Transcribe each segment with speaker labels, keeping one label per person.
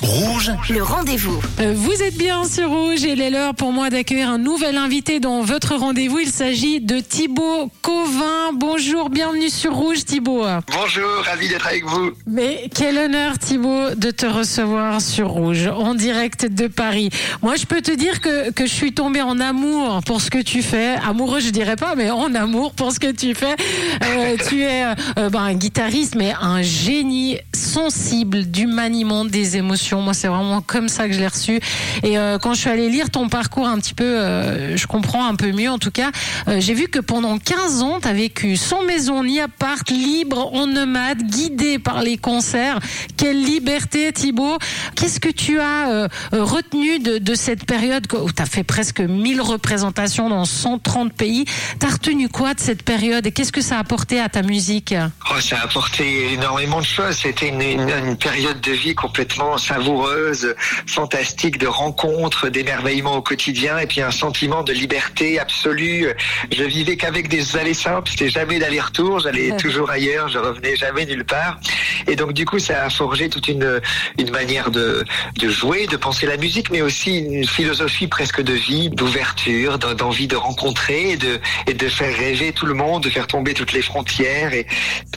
Speaker 1: Rouge,
Speaker 2: Le rendez-vous.
Speaker 3: Euh, Vous êtes bien sur Rouge et il est l'heure pour moi d'accueillir un nouvel invité dans votre rendez-vous. Il s'agit de Thibaut Covin. Bonjour, bienvenue sur Rouge Thibaut.
Speaker 4: Bonjour, ravi d'être avec vous.
Speaker 3: Mais quel honneur Thibaut de te recevoir sur Rouge en direct de Paris. Moi je peux te dire que, que je suis tombée en amour pour ce que tu fais. Amoureux je dirais pas mais en amour pour ce que tu fais. Euh, tu es euh, ben, un guitariste mais un génie sensible du maniement des émotions. Moi c'est vraiment comme ça que je l'ai reçu. Et euh, quand je suis allée lire ton parcours un petit peu, euh, je comprends un peu mieux en tout cas. Euh, J'ai vu que pendant 15 ans tu as vécu sans maison ni appart, libre, en nomade, guidé par les concerts. Quelle liberté Thibaut Qu'est-ce que tu as retenu de, de cette période où tu as fait presque 1000 représentations dans 130 pays? Tu as retenu quoi de cette période et qu'est-ce que ça a apporté à ta musique?
Speaker 4: Oh, ça a apporté énormément de choses. C'était une- une période de vie complètement savoureuse, fantastique, de rencontres, d'émerveillement au quotidien, et puis un sentiment de liberté absolue. Je vivais qu'avec des allées simples. C'était jamais d'aller-retour. J'allais toujours ailleurs. Je revenais jamais nulle part. Et donc, du coup, ça a forgé toute une, une manière de, de jouer, de penser la musique, mais aussi une philosophie presque de vie, d'ouverture, d'en- d'envie de rencontrer et de, et de faire rêver tout le monde, de faire tomber toutes les frontières et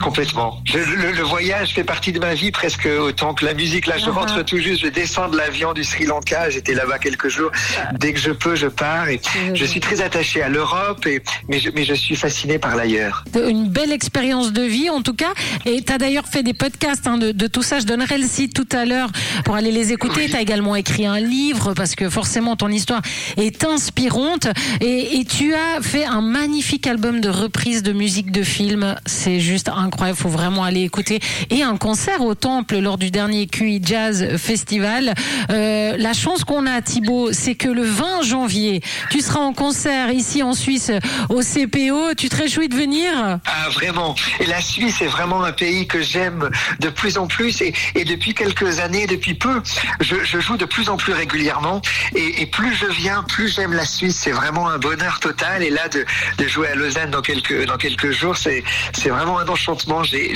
Speaker 4: complètement. Le, le voyage fait partie de ma vie presque autant que la musique. Là, je
Speaker 3: Uh-huh.
Speaker 4: rentre tout juste, je descends de l'avion du Sri Lanka. J'étais là-bas quelques jours. Dès que je peux, je pars et je suis très attaché à l'Europe et, mais je, mais je suis fasciné par l'ailleurs.
Speaker 3: Une belle expérience de vie en tout cas. Et tu as d'ailleurs fait des podcasts hein, de, de tout ça. Je donnerai le site tout à l'heure pour aller les écouter. Tu as également écrit un livre parce que forcément ton histoire est inspirante. Et, et tu as fait un magnifique album de reprises de musique de film. C'est juste incroyable. faut vraiment aller écouter. Et un concert au Temple lors du dernier QI Jazz Festival. Euh, la chance qu'on a, Thibaut, c'est que le 20 janvier, tu seras en concert ici en Suisse au CPO. Tu te réjouis de venir?
Speaker 4: Ah, vraiment. Et la Suisse est vraiment un pays que j'aime de plus en plus. Et, et depuis quelques années, depuis peu, je, je joue de plus en plus régulièrement. Et, et plus je viens, plus j'aime la Suisse. C'est vraiment un bonheur total. Et là, de, de jouer à Lausanne dans quelques, dans quelques jours, c'est, c'est vraiment un enchantement. J'ai,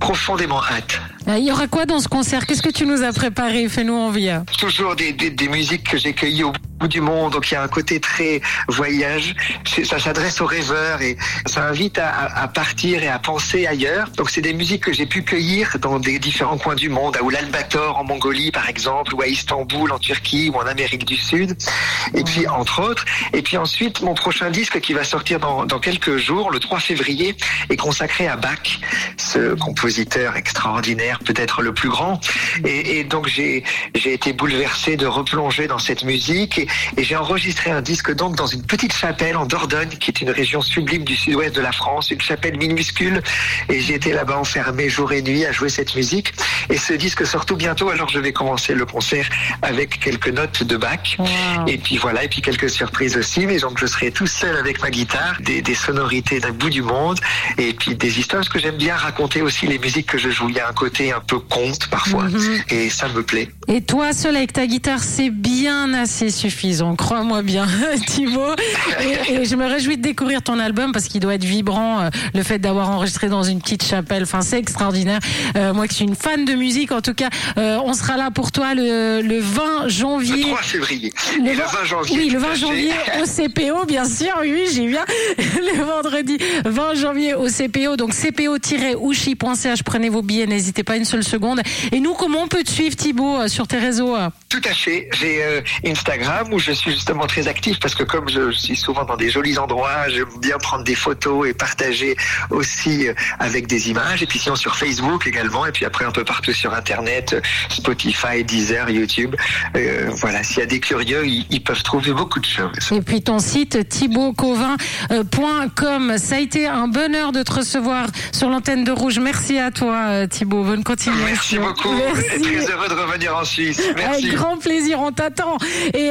Speaker 4: profondément hâte.
Speaker 3: Euh, Il y aura quoi dans ce concert? Qu'est-ce que tu nous as préparé? Fais-nous envie.
Speaker 4: Toujours des, des, des musiques que j'ai cueillies au bout du monde. Donc il y a un côté très voyage. Ça s'adresse aux rêveurs et ça invite à, partir et à penser ailleurs. Donc c'est des musiques que j'ai pu cueillir dans des différents coins du monde, à Ulaanbaatar en Mongolie par exemple, ou à Istanbul en Turquie, ou en Amérique du Sud. Et puis entre autres. Et puis ensuite mon prochain disque qui va sortir dans, dans quelques jours, le 3 février, est consacré à Bach, ce compositeur extraordinaire, peut-être le plus grand. Et, et donc j'ai j'ai été bouleversé de replonger dans cette musique et, et j'ai enregistré un disque donc dans une petite chapelle en Dordogne, qui est une région sublime du sud-ouest de la France, une chapelle minuscule. Et j'ai été là-bas enfermé jour et nuit à jouer cette musique. Et ce disque sort tout bientôt, alors je vais commencer le concert avec quelques notes de Bach.
Speaker 3: Wow.
Speaker 4: Et puis voilà, et puis quelques surprises aussi. Mais donc je serai tout seul avec ma guitare, des, des sonorités d'un bout du monde, et puis des histoires. Parce que j'aime bien raconter aussi les musiques que je joue. Il y a un côté un peu conte parfois,
Speaker 3: Mhm.
Speaker 4: et ça me plaît.
Speaker 3: Et toi, seul avec ta guitare, c'est bien assez suffisant. Crois-moi bien, Thibaut. Et, et je me réjouis de découvrir ton album parce qu'il doit être vibrant. euh, Le fait d'avoir enregistré dans une petite chapelle, enfin, c'est extraordinaire. Euh, moi, qui suis une fan de musique, en tout cas, euh, on sera là pour toi le, le 20
Speaker 4: Le
Speaker 3: janvier.
Speaker 4: 3 février.
Speaker 3: Le
Speaker 4: et le
Speaker 3: 20
Speaker 4: 20 janvier.
Speaker 3: Oui, le
Speaker 4: tout
Speaker 3: 20
Speaker 4: à fait.
Speaker 3: janvier au CPO, bien sûr. Oui, j'ai bien. Le vendredi 20 janvier au CPO. Donc, cpo-ouchi.ch. Prenez vos billets, n'hésitez pas une seule seconde. Et nous, comment on peut te suivre, Thibaut, sur tes réseaux
Speaker 4: Tout à fait. J'ai euh, Instagram où je suis justement très actif parce que comme je, je suis souvent dans des jolis endroits, j'aime bien prendre des photos et partager aussi euh, avec des images. Et puis sinon sur Facebook également. Et puis après un peu partout sur Internet, Spotify, Deezer, YouTube. Euh, voilà, s'il y a des curieux, ils, ils peuvent trouver beaucoup de choses.
Speaker 3: Et puis ton site thibautcovin.com. Ça a été un bonheur de te recevoir sur l'antenne de Rouge. Merci à toi, euh, Thibaut. Bonne continuation.
Speaker 4: Merci beaucoup.
Speaker 3: Merci.
Speaker 4: Et très heureux de revenir en Suisse. Merci.
Speaker 3: Avec grand plaisir, on t'attend. Et